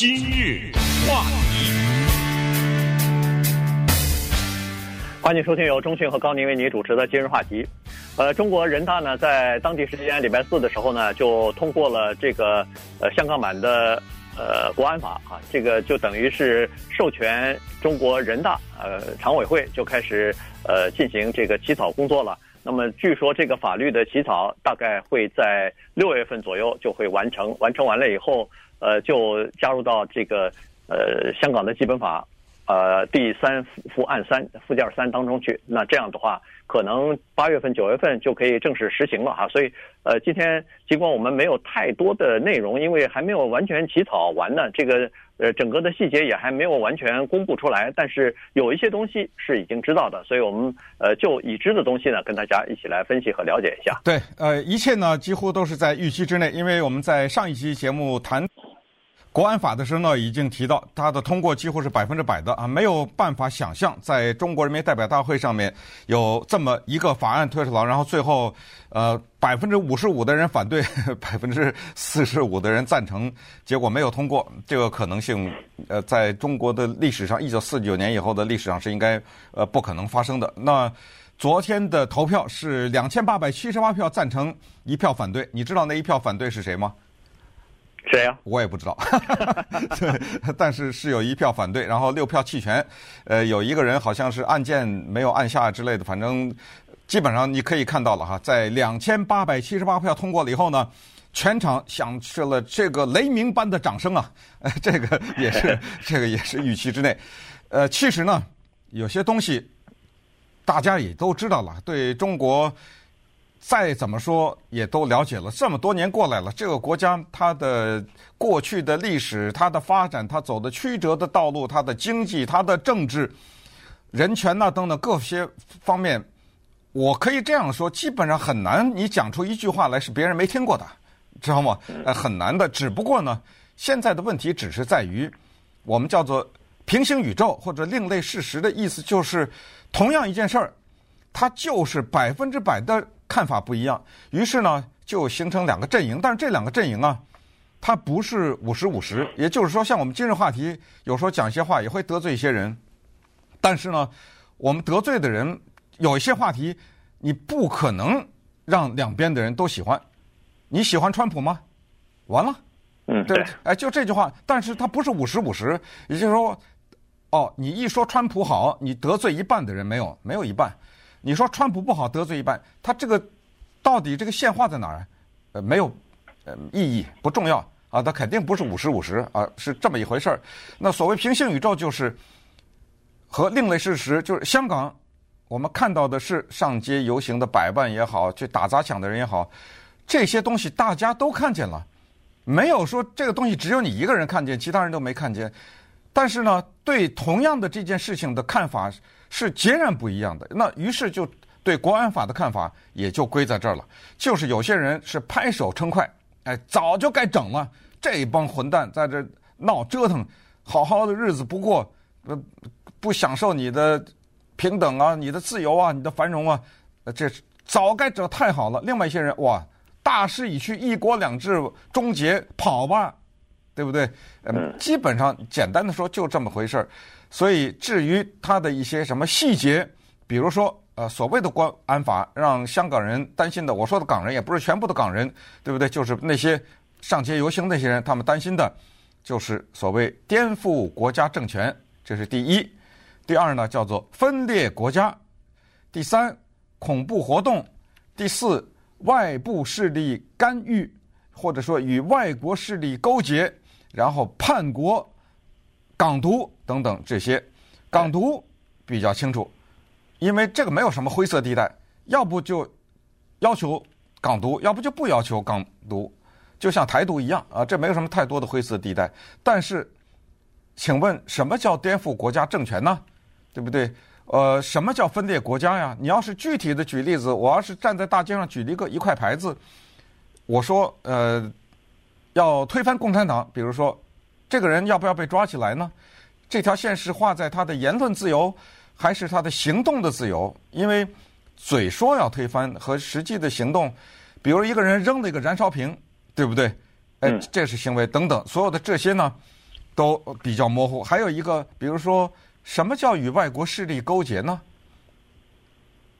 今日话题，欢迎收听由中讯和高宁为您主持的今日话题。呃，中国人大呢，在当地时间礼拜四的时候呢，就通过了这个呃香港版的呃国安法啊，这个就等于是授权中国人大呃常委会就开始呃进行这个起草工作了。那么据说这个法律的起草大概会在六月份左右就会完成，完成完了以后，呃，就加入到这个呃香港的基本法呃第三附附案三附件三当中去。那这样的话，可能八月份九月份就可以正式实行了哈。所以呃，今天尽管我们没有太多的内容，因为还没有完全起草完呢，这个。呃，整个的细节也还没有完全公布出来，但是有一些东西是已经知道的，所以我们呃就已知的东西呢，跟大家一起来分析和了解一下。对，呃，一切呢几乎都是在预期之内，因为我们在上一期节目谈。国安法的时候呢，已经提到它的通过几乎是百分之百的啊，没有办法想象在中国人民代表大会上面有这么一个法案推出来，然后最后呃百分之五十五的人反对，百分之四十五的人赞成，结果没有通过，这个可能性呃在中国的历史上，一九四九年以后的历史上是应该呃不可能发生的。那昨天的投票是两千八百七十八票赞成，一票反对，你知道那一票反对是谁吗？谁呀？我也不知道，对，但是是有一票反对，然后六票弃权，呃，有一个人好像是按键没有按下之类的，反正基本上你可以看到了哈，在两千八百七十八票通过了以后呢，全场响起了这个雷鸣般的掌声啊，呃，这个也是 这个也是预期之内，呃，其实呢，有些东西大家也都知道了，对中国。再怎么说也都了解了，这么多年过来了，这个国家它的过去的历史、它的发展、它走的曲折的道路、它的经济、它的政治、人权呐等等各些方面，我可以这样说，基本上很难你讲出一句话来是别人没听过的，知道吗？呃，很难的。只不过呢，现在的问题只是在于，我们叫做平行宇宙或者另类事实的意思，就是同样一件事儿，它就是百分之百的。看法不一样，于是呢就形成两个阵营。但是这两个阵营啊，它不是五十五十，也就是说，像我们今日话题，有时候讲一些话也会得罪一些人。但是呢，我们得罪的人有一些话题，你不可能让两边的人都喜欢。你喜欢川普吗？完了，嗯，对，哎，就这句话。但是它不是五十五十，也就是说，哦，你一说川普好，你得罪一半的人没有？没有一半。你说川普不好，得罪一半，他这个到底这个线画在哪儿？呃，没有，呃，意义不重要啊，他肯定不是五十五十啊，是这么一回事儿。那所谓平行宇宙就是和另类事实，就是香港我们看到的是上街游行的百万也好，去打砸抢的人也好，这些东西大家都看见了，没有说这个东西只有你一个人看见，其他人都没看见。但是呢，对同样的这件事情的看法。是截然不一样的。那于是就对国安法的看法也就归在这儿了。就是有些人是拍手称快，哎，早就该整了。这帮混蛋在这闹折腾，好好的日子不过，不不享受你的平等啊，你的自由啊，你的繁荣啊，这早该整太好了。另外一些人哇，大势已去，一国两制终结，跑吧，对不对？嗯，基本上简单的说就这么回事儿。所以，至于他的一些什么细节，比如说，呃，所谓的国安法让香港人担心的，我说的港人也不是全部的港人，对不对？就是那些上街游行那些人，他们担心的，就是所谓颠覆国家政权，这是第一。第二呢，叫做分裂国家。第三，恐怖活动。第四，外部势力干预，或者说与外国势力勾结，然后叛国。港独等等这些，港独比较清楚，因为这个没有什么灰色地带，要不就要求港独，要不就不要求港独，就像台独一样啊，这没有什么太多的灰色地带。但是，请问什么叫颠覆国家政权呢？对不对？呃，什么叫分裂国家呀？你要是具体的举例子，我要是站在大街上举了一个一块牌子，我说呃，要推翻共产党，比如说。这个人要不要被抓起来呢？这条线是画在他的言论自由，还是他的行动的自由？因为嘴说要推翻和实际的行动，比如一个人扔了一个燃烧瓶，对不对？哎，这是行为等等，所有的这些呢，都比较模糊。还有一个，比如说，什么叫与外国势力勾结呢？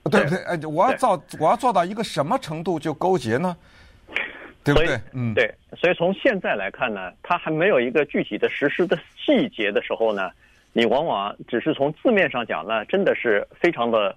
对不对？哎，我要造，我要做到一个什么程度就勾结呢？对不对？嗯，对。所以从现在来看呢，它还没有一个具体的实施的细节的时候呢，你往往只是从字面上讲呢，真的是非常的。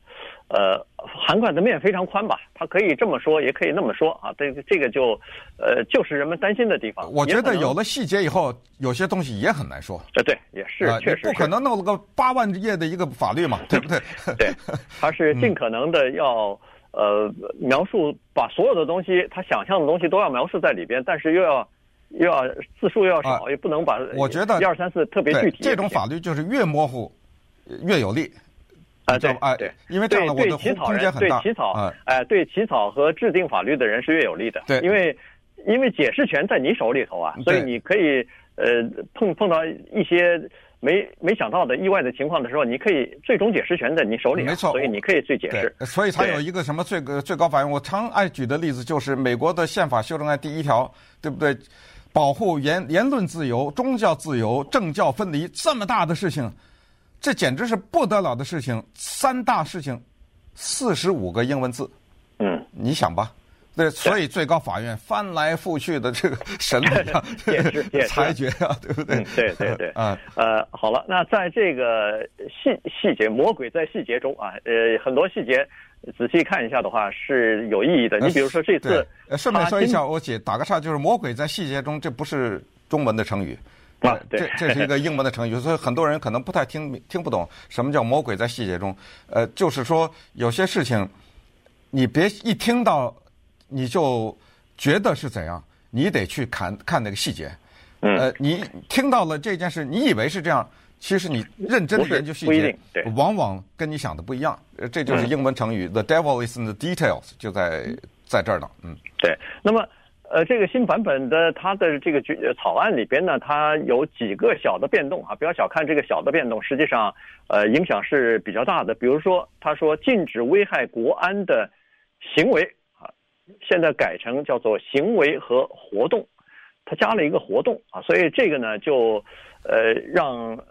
呃，涵盖的面非常宽吧，它可以这么说，也可以那么说啊。这个这个就，呃，就是人们担心的地方。我觉得有了细节以后，有些东西也很难说。呃，对，也是，确实是。不可能弄了个八万页的一个法律嘛，对不对？对，他是尽可能的要、嗯、呃描述，把所有的东西，他想象的东西都要描述在里边，但是又要又要字数又要少，啊、也不能把我觉得一二三四特别具体。这种法律就是越模糊越有利。啊，对，哎，对，因为这样的我的空间很大。对起草，哎，对起草和制定法律的人是越有利的。对，因为因为解释权在你手里头啊，所以你可以呃碰碰到一些没没想到的意外的情况的时候，你可以最终解释权在你手里，没错，所以你可以去解释。所以才有一个什么最最高法院，我常爱举的例子就是美国的宪法修正案第一条，对不对？保护言言论自由、宗教自由、政教分离，这么大的事情。这简直是不得了的事情，三大事情，四十五个英文字，嗯，你想吧，对，所以最高法院翻来覆去的这个审理啊，裁决啊，对不对？嗯、对对对，啊，呃，好了，那在这个细细节，魔鬼在细节中啊，呃，很多细节仔细看一下的话是有意义的。你比如说这次，呃，顺便说一下，我姐打个岔，就是魔鬼在细节中，这不是中文的成语。啊，对，这这是一个英文的成语，所以很多人可能不太听听不懂什么叫魔鬼在细节中。呃，就是说有些事情，你别一听到你就觉得是怎样，你得去看看那个细节。呃，你听到了这件事，你以为是这样，其实你认真的研究细节，往往跟你想的不一样。呃，这就是英文成语，嗯，The devil is in the details，就在在这儿呢。嗯，对。那么。呃，这个新版本的它的这个草案里边呢，它有几个小的变动啊，不要小看这个小的变动，实际上，呃，影响是比较大的。比如说，他说禁止危害国安的行为啊，现在改成叫做行为和活动，它加了一个活动啊，所以这个呢，就呃让呃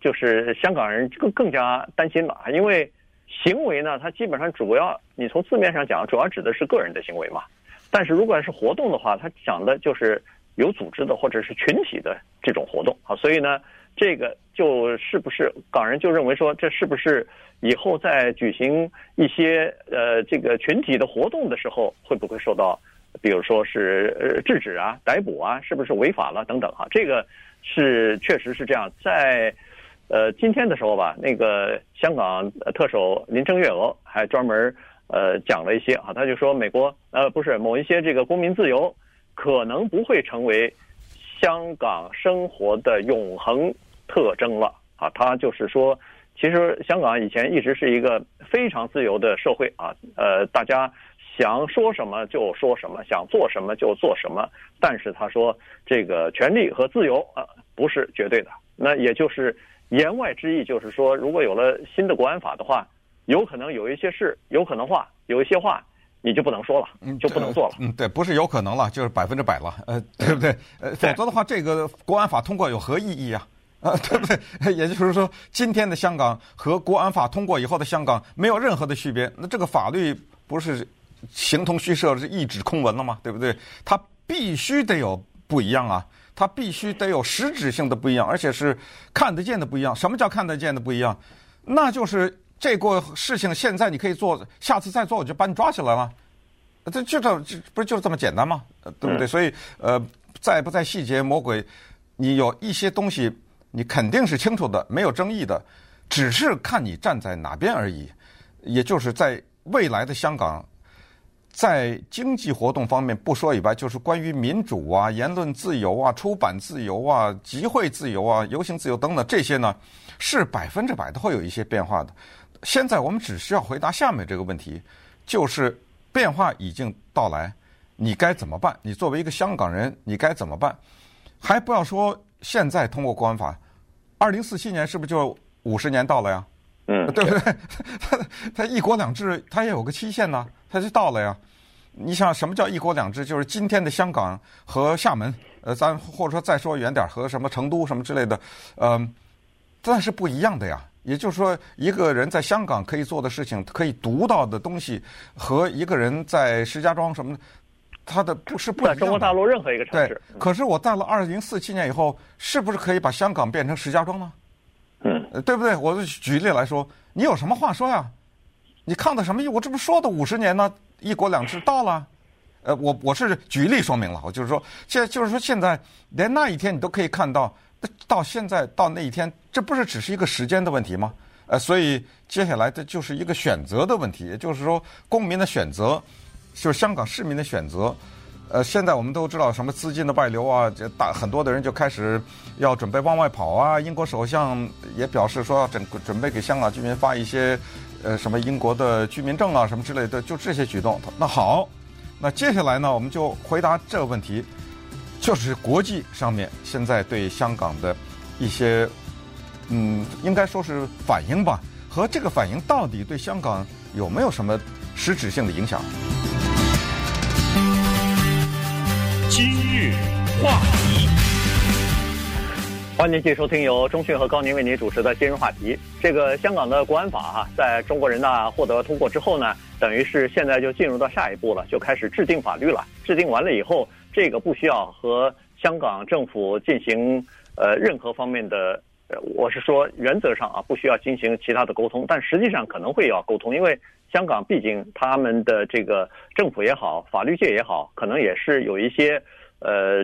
就是香港人更更加担心了啊，因为行为呢，它基本上主要你从字面上讲，主要指的是个人的行为嘛。但是如果是活动的话，它讲的就是有组织的或者是群体的这种活动啊，所以呢，这个就是不是港人就认为说，这是不是以后在举行一些呃这个群体的活动的时候，会不会受到，比如说是呃制止啊、逮捕啊，是不是违法了等等哈？这个是确实是这样，在呃今天的时候吧，那个香港特首林郑月娥还专门。呃，讲了一些啊，他就说美国呃不是某一些这个公民自由可能不会成为香港生活的永恒特征了啊，他就是说，其实香港以前一直是一个非常自由的社会啊，呃，大家想说什么就说什么，想做什么就做什么，但是他说这个权利和自由啊不是绝对的，那也就是言外之意就是说，如果有了新的国安法的话。有可能有一些事，有可能话，有一些话你就不能说了，嗯，就不能做了。嗯，对，不是有可能了，就是百分之百了，呃，对不对？呃，否则的话，这个国安法通过有何意义啊？啊，对不对？也就是说，今天的香港和国安法通过以后的香港没有任何的区别，那这个法律不是形同虚设，是一纸空文了吗？对不对？它必须得有不一样啊，它必须得有实质性的不一样，而且是看得见的不一样。什么叫看得见的不一样？那就是。这个事情现在你可以做，下次再做我就把你抓起来了，这就这这不是就是这么简单吗？对不对？所以呃，在不在细节魔鬼，你有一些东西你肯定是清楚的，没有争议的，只是看你站在哪边而已。也就是在未来的香港，在经济活动方面不说以外，就是关于民主啊、言论自由啊、出版自由啊、集会自由啊、游行自由等等这些呢，是百分之百都会有一些变化的。现在我们只需要回答下面这个问题，就是变化已经到来，你该怎么办？你作为一个香港人，你该怎么办？还不要说现在通过国安法，二零四七年是不是就五十年到了呀？嗯，对不对？他 他一国两制，他也有个期限呢，他就到了呀。你想什么叫一国两制？就是今天的香港和厦门，呃，咱或者说再说远点和什么成都什么之类的，嗯、呃，但是不一样的呀。也就是说，一个人在香港可以做的事情，可以读到的东西，和一个人在石家庄什么的，他的不是不一样的。在中国大陆任何一个城市。对，可是我到了二零四七年以后，是不是可以把香港变成石家庄呢？嗯，对不对？我举例来说，你有什么话说呀？你抗的什么？我这不说的五十年呢？一国两制到了，呃，我我是举例说明了，我就是说，现就是说现在连那一天你都可以看到。到现在到那一天，这不是只是一个时间的问题吗？呃，所以接下来这就是一个选择的问题，也就是说，公民的选择，就是香港市民的选择。呃，现在我们都知道什么资金的外流啊，这大很多的人就开始要准备往外跑啊。英国首相也表示说要准准备给香港居民发一些呃什么英国的居民证啊什么之类的，就这些举动。那好，那接下来呢，我们就回答这个问题。就是国际上面现在对香港的一些，嗯，应该说是反应吧，和这个反应到底对香港有没有什么实质性的影响？今日话题，欢迎继续收听由中讯和高宁为您主持的今日话题。这个香港的国安法哈，在中国人大获得通过之后呢，等于是现在就进入到下一步了，就开始制定法律了。制定完了以后。这个不需要和香港政府进行呃任何方面的，我是说原则上啊不需要进行其他的沟通，但实际上可能会要沟通，因为香港毕竟他们的这个政府也好，法律界也好，可能也是有一些呃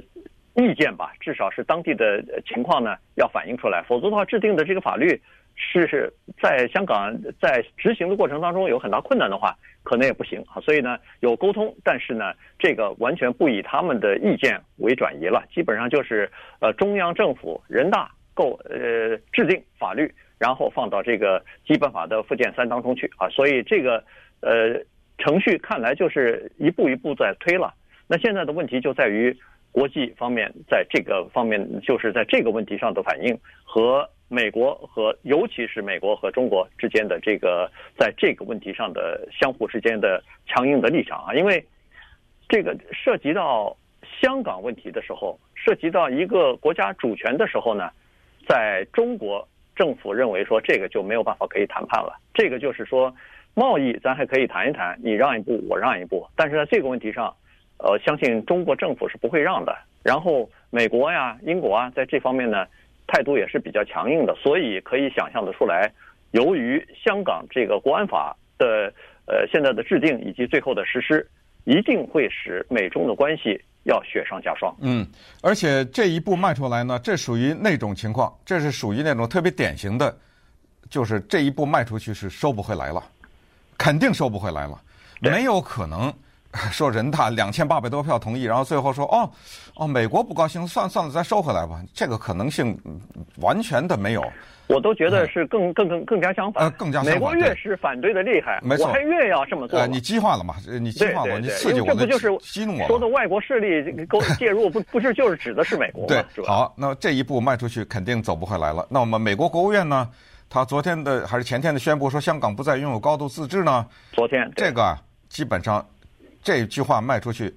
意见吧，至少是当地的情况呢要反映出来，否则的话制定的这个法律是是在香港在执行的过程当中有很大困难的话。可能也不行啊，所以呢有沟通，但是呢这个完全不以他们的意见为转移了，基本上就是呃中央政府人大构呃制定法律，然后放到这个基本法的附件三当中去啊，所以这个呃程序看来就是一步一步在推了。那现在的问题就在于国际方面在这个方面就是在这个问题上的反应和。美国和尤其是美国和中国之间的这个在这个问题上的相互之间的强硬的立场啊，因为这个涉及到香港问题的时候，涉及到一个国家主权的时候呢，在中国政府认为说这个就没有办法可以谈判了。这个就是说贸易咱还可以谈一谈，你让一步我让一步，但是在这个问题上，呃，相信中国政府是不会让的。然后美国呀、英国啊，在这方面呢。态度也是比较强硬的，所以可以想象得出来，由于香港这个国安法的呃现在的制定以及最后的实施，一定会使美中的关系要雪上加霜。嗯，而且这一步迈出来呢，这属于那种情况，这是属于那种特别典型的，就是这一步迈出去是收不回来了，肯定收不回来了，没有可能。说人大两千八百多票同意，然后最后说哦哦，美国不高兴，算算了，再收回来吧。这个可能性完全的没有。我都觉得是更更更更加相反。呃，更加相反。美国越是反对的厉害，没错，我还越要这么做。呃，你激化了嘛？你激化我，你刺激我，这不就是激怒我？说的外国势力 勾介入，不不是就是指的是美国吗？对，好，那这一步迈出去，肯定走不回来了。那我们美国国务院呢？他昨天的还是前天的宣布说，香港不再拥有高度自治呢？昨天这个啊，基本上。这句话卖出去，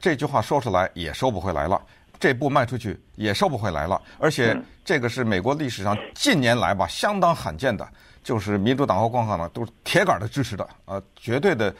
这句话说出来也收不回来了。这步迈出去也收不回来了。而且这个是美国历史上近年来吧相当罕见的，就是民主党和共和党都是铁杆的支持的，呃，绝对的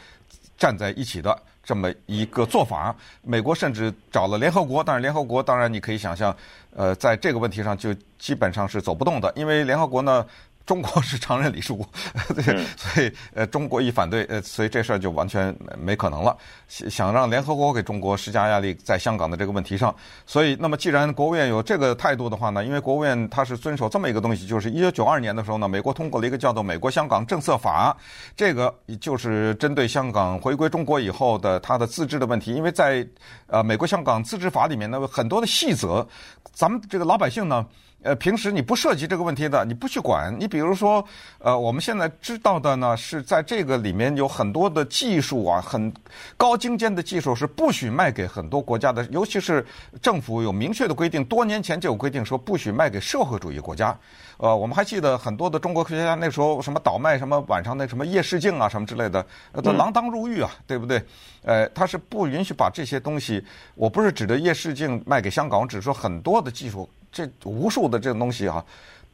站在一起的这么一个做法。美国甚至找了联合国，但是联合国当然你可以想象，呃，在这个问题上就基本上是走不动的，因为联合国呢。中国是常任理事国，对所以呃，中国一反对，呃，所以这事儿就完全没可能了。想让联合国给中国施加压力，在香港的这个问题上，所以那么既然国务院有这个态度的话呢，因为国务院它是遵守这么一个东西，就是一九九二年的时候呢，美国通过了一个叫做《美国香港政策法》，这个就是针对香港回归中国以后的它的自治的问题，因为在呃《美国香港自治法》里面呢，很多的细则，咱们这个老百姓呢。呃，平时你不涉及这个问题的，你不去管。你比如说，呃，我们现在知道的呢，是在这个里面有很多的技术啊，很高精尖的技术是不许卖给很多国家的，尤其是政府有明确的规定，多年前就有规定说不许卖给社会主义国家。呃，我们还记得很多的中国科学家那时候什么倒卖什么晚上那什么夜视镜啊什么之类的，都锒铛入狱啊，对不对？呃，他是不允许把这些东西，我不是指的夜视镜卖给香港，我只是说很多的技术。这无数的这种东西啊，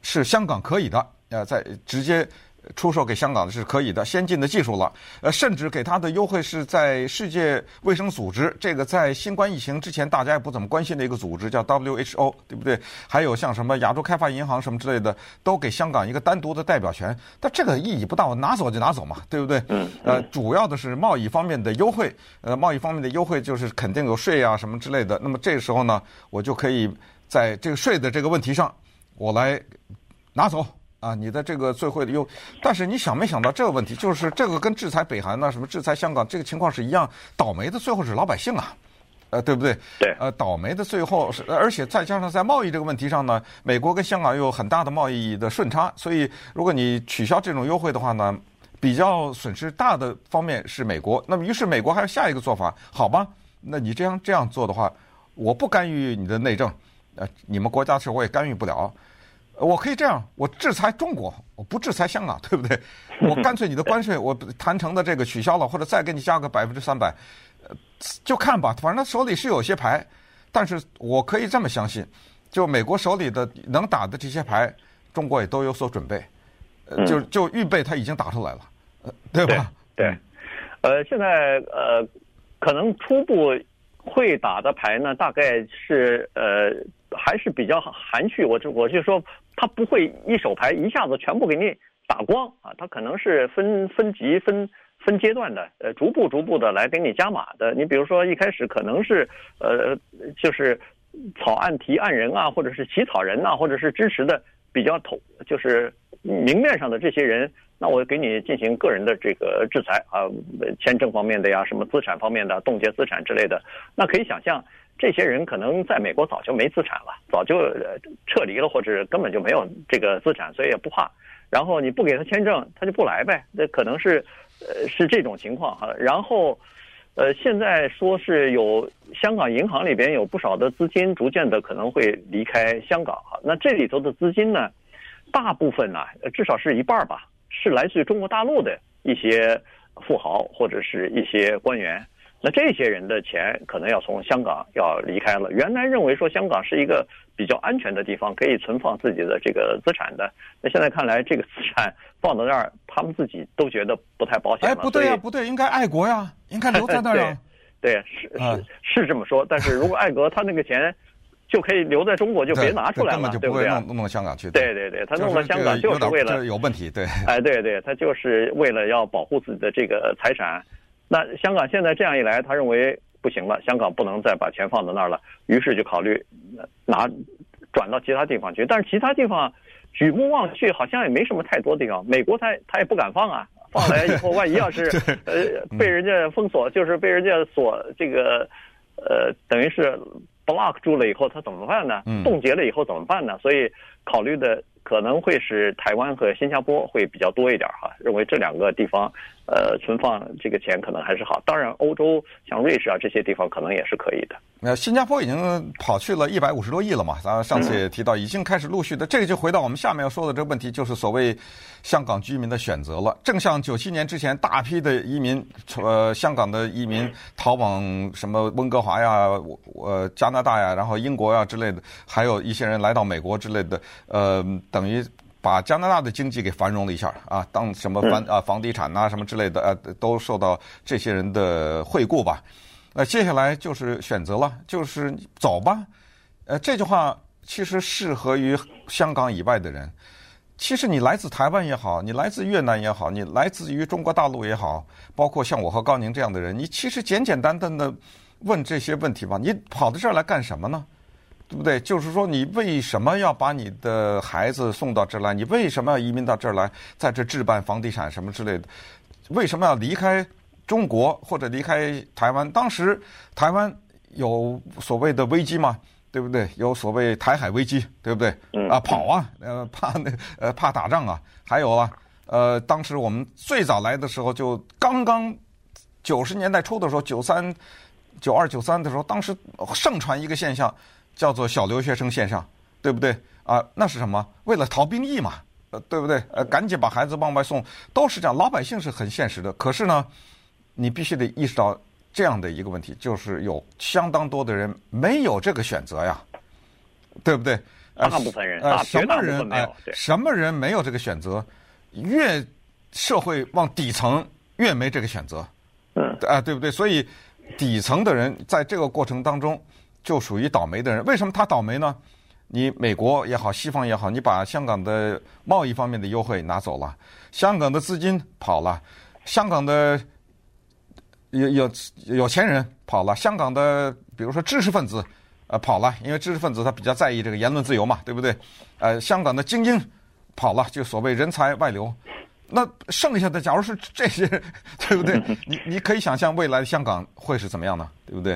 是香港可以的，呃，在直接出售给香港的是可以的，先进的技术了，呃，甚至给它的优惠是在世界卫生组织，这个在新冠疫情之前大家也不怎么关心的一个组织叫 WHO，对不对？还有像什么亚洲开发银行什么之类的，都给香港一个单独的代表权，但这个意义不大，我拿走就拿走嘛，对不对？嗯。呃，主要的是贸易方面的优惠，呃，贸易方面的优惠就是肯定有税啊什么之类的，那么这个时候呢，我就可以。在这个税的这个问题上，我来拿走啊，你的这个最惠的优。但是你想没想到这个问题，就是这个跟制裁北韩呢，什么制裁香港这个情况是一样，倒霉的最后是老百姓啊，呃，对不对？对。呃，倒霉的最后是，而且再加上在贸易这个问题上呢，美国跟香港又有很大的贸易的顺差，所以如果你取消这种优惠的话呢，比较损失大的方面是美国。那么于是美国还有下一个做法，好吧？那你这样这样做的话，我不干预你的内政。呃，你们国家的事我也干预不了，我可以这样，我制裁中国，我不制裁香港，对不对？我干脆你的关税我谈成的这个取消了，或者再给你加个百分之三百，呃，就看吧，反正他手里是有些牌，但是我可以这么相信，就美国手里的能打的这些牌，中国也都有所准备，呃，就就预备他已经打出来了，呃，对吧？对，对，呃，现在呃，可能初步会打的牌呢，大概是呃。还是比较含蓄，我就我就说，他不会一手牌一下子全部给你打光啊，他可能是分分级分分阶段的，呃，逐步逐步的来给你加码的。你比如说一开始可能是呃，就是草案提案人啊，或者是起草人呐、或者是支持的比较头，就是明面上的这些人，那我给你进行个人的这个制裁啊，签证方面的呀，什么资产方面的冻结资产之类的，那可以想象。这些人可能在美国早就没资产了，早就撤离了，或者根本就没有这个资产，所以也不怕。然后你不给他签证，他就不来呗。那可能是，呃，是这种情况哈。然后，呃，现在说是有香港银行里边有不少的资金逐渐的可能会离开香港哈。那这里头的资金呢，大部分呢，至少是一半吧，是来自于中国大陆的一些富豪或者是一些官员。那这些人的钱可能要从香港要离开了。原来认为说香港是一个比较安全的地方，可以存放自己的这个资产的。那现在看来，这个资产放到那儿，他们自己都觉得不太保险了。哎，不对呀，不对，应该爱国呀，应该留在那儿啊。对，对，是是是这么说。但是如果爱国，他那个钱就可以留在中国，就别拿出来了，根本就不会弄弄到香港去。对对对，他弄到香港就是为了有问题。对，哎，对对，他就是为了要保护自己的这个财产。那香港现在这样一来，他认为不行了，香港不能再把钱放在那儿了，于是就考虑拿转到其他地方去。但是其他地方举目望去，好像也没什么太多地方。美国他他也不敢放啊，放来以后万一要是 呃被人家封锁，就是被人家锁这个呃等于是 block 住了以后，他怎么办呢？冻结了以后怎么办呢？所以考虑的。可能会是台湾和新加坡会比较多一点哈，认为这两个地方，呃，存放这个钱可能还是好。当然，欧洲像瑞士啊这些地方可能也是可以的。那新加坡已经跑去了一百五十多亿了嘛？咱上次也提到，已经开始陆续的。这个就回到我们下面要说的这个问题，就是所谓香港居民的选择了。正像九七年之前，大批的移民，呃，香港的移民逃往什么温哥华呀、呃加拿大呀，然后英国呀之类的，还有一些人来到美国之类的，呃，等于把加拿大的经济给繁荣了一下啊，当什么房啊房地产呐什么之类的，啊，都受到这些人的惠顾吧。那接下来就是选择了，就是走吧。呃，这句话其实适合于香港以外的人。其实你来自台湾也好，你来自越南也好，你来自于中国大陆也好，包括像我和高宁这样的人，你其实简简单单的问这些问题吧。你跑到这儿来干什么呢？对不对？就是说，你为什么要把你的孩子送到这儿来？你为什么要移民到这儿来，在这置办房地产什么之类的？为什么要离开？中国或者离开台湾，当时台湾有所谓的危机嘛？对不对？有所谓台海危机，对不对？啊，跑啊，呃，怕那呃怕打仗啊，还有啊，呃，当时我们最早来的时候，就刚刚九十年代初的时候，九三、九二、九三的时候，当时盛传一个现象，叫做小留学生线上，对不对？啊，那是什么？为了逃兵役嘛，呃，对不对？呃，赶紧把孩子往外送，都是这样。老百姓是很现实的，可是呢，你必须得意识到。这样的一个问题，就是有相当多的人没有这个选择呀，对不对？大部分人，呃，什么人哎，什么人没有这个选择？越社会往底层越没这个选择，嗯，啊，对不对？所以底层的人在这个过程当中就属于倒霉的人。为什么他倒霉呢？你美国也好，西方也好，你把香港的贸易方面的优惠拿走了，香港的资金跑了，香港的。有有有钱人跑了，香港的比如说知识分子，呃跑了，因为知识分子他比较在意这个言论自由嘛，对不对？呃，香港的精英跑了，就所谓人才外流。那剩下的，假如是这些，对不对？你你可以想象未来的香港会是怎么样呢？对不对？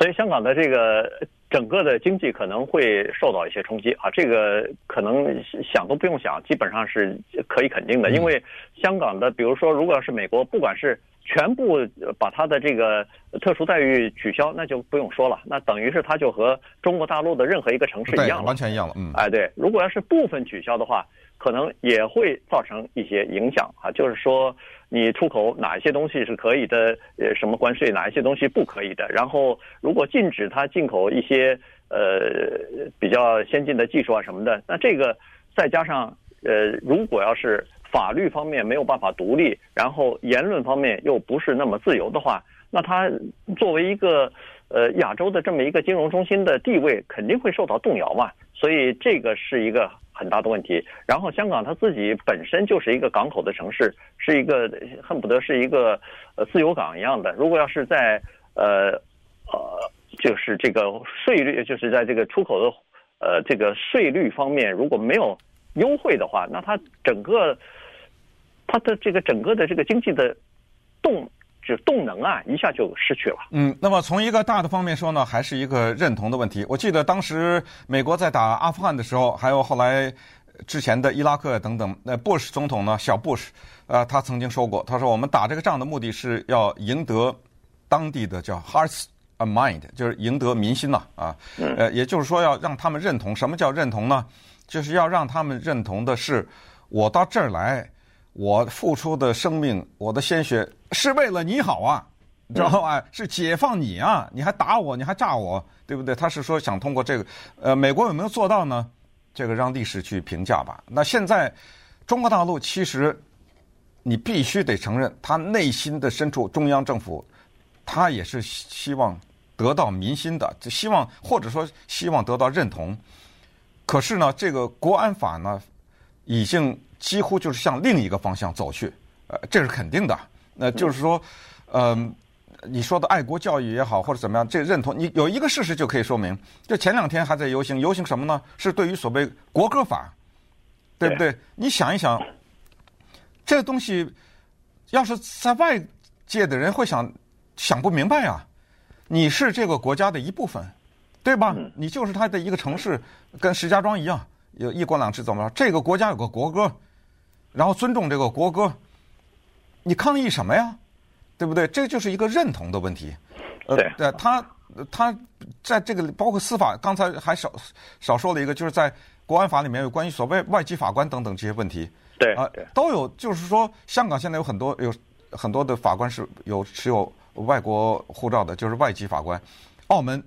嗯，所以香港的这个整个的经济可能会受到一些冲击啊，这个可能想都不用想，基本上是可以肯定的，因为香港的，比如说如果要是美国，不管是全部把他的这个特殊待遇取消，那就不用说了，那等于是他就和中国大陆的任何一个城市一样了，完全一样了。嗯，哎，对，如果要是部分取消的话，可能也会造成一些影响啊。就是说，你出口哪一些东西是可以的，呃，什么关税，哪一些东西不可以的。然后，如果禁止他进口一些呃比较先进的技术啊什么的，那这个再加上呃，如果要是。法律方面没有办法独立，然后言论方面又不是那么自由的话，那它作为一个呃亚洲的这么一个金融中心的地位肯定会受到动摇嘛，所以这个是一个很大的问题。然后香港它自己本身就是一个港口的城市，是一个恨不得是一个呃自由港一样的。如果要是在呃呃就是这个税率，就是在这个出口的呃这个税率方面如果没有优惠的话，那它整个。它的这个整个的这个经济的动就动能啊，一下就失去了。嗯，那么从一个大的方面说呢，还是一个认同的问题。我记得当时美国在打阿富汗的时候，还有后来之前的伊拉克等等，那布什总统呢，小布什，呃，他曾经说过，他说我们打这个仗的目的是要赢得当地的叫 hearts and mind，就是赢得民心呐，啊，呃，也就是说要让他们认同。什么叫认同呢？就是要让他们认同的是，我到这儿来。我付出的生命，我的鲜血是为了你好啊，你知道吧？是解放你啊！你还打我，你还炸我，对不对？他是说想通过这个，呃，美国有没有做到呢？这个让历史去评价吧。那现在中国大陆其实你必须得承认，他内心的深处，中央政府他也是希望得到民心的，就希望或者说希望得到认同。可是呢，这个国安法呢，已经。几乎就是向另一个方向走去，呃，这是肯定的。那就是说，嗯、呃，你说的爱国教育也好，或者怎么样，这认同你有一个事实就可以说明。就前两天还在游行，游行什么呢？是对于所谓国歌法，对不对？你想一想，这个东西要是在外界的人会想想不明白啊。你是这个国家的一部分，对吧？你就是他的一个城市，跟石家庄一样，有一国两制怎么着？这个国家有个国歌。然后尊重这个国歌，你抗议什么呀？对不对？这就是一个认同的问题。呃，对，他他在这个包括司法，刚才还少少说了一个，就是在国安法里面有关于所谓外籍法官等等这些问题。对啊，都有。就是说，香港现在有很多有很多的法官是有持有外国护照的，就是外籍法官。澳门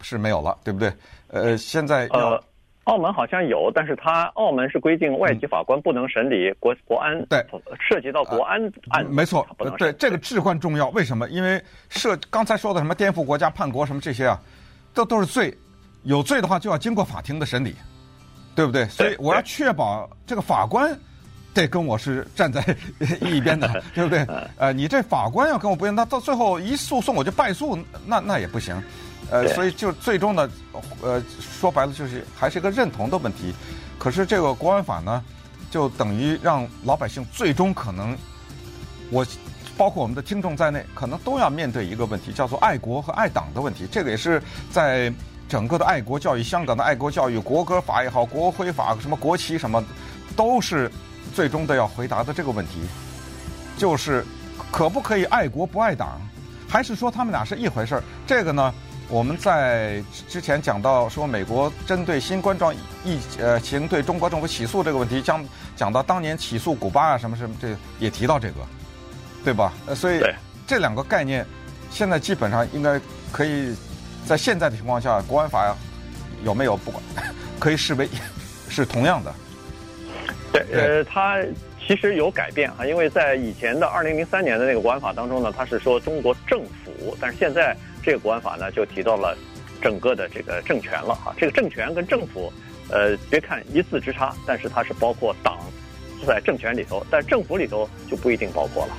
是没有了，对不对？呃，现在要。呃澳门好像有，但是它澳门是规定外籍法官不能审理国国安，对，涉及到国安案，没错，对，这个至关重要。为什么？因为涉刚才说的什么颠覆国家、叛国什么这些啊，这都是罪，有罪的话就要经过法庭的审理，对不对？所以我要确保这个法官得跟我是站在一边的，对不对？呃，你这法官要跟我不一样，那到最后一诉讼我就败诉，那那也不行。呃，所以就最终呢，呃，说白了就是还是一个认同的问题。可是这个国安法呢，就等于让老百姓最终可能，我包括我们的听众在内，可能都要面对一个问题，叫做爱国和爱党的问题。这个也是在整个的爱国教育，香港的爱国教育，国歌法也好，国徽法什么国旗什么，都是最终的要回答的这个问题，就是可不可以爱国不爱党，还是说他们俩是一回事儿？这个呢，我们在之前讲到说美国针对新冠状疫呃情对中国政府起诉这个问题，将讲到当年起诉古巴啊什么什么，这也提到这个，对吧？呃，所以这两个概念现在基本上应该可以。在现在的情况下，国安法有没有不管，可以视为 是同样的。对，呃，它其实有改变啊，因为在以前的二零零三年的那个国安法当中呢，它是说中国政府，但是现在这个国安法呢就提到了整个的这个政权了啊。这个政权跟政府，呃，别看一字之差，但是它是包括党在政权里头，但政府里头就不一定包括了。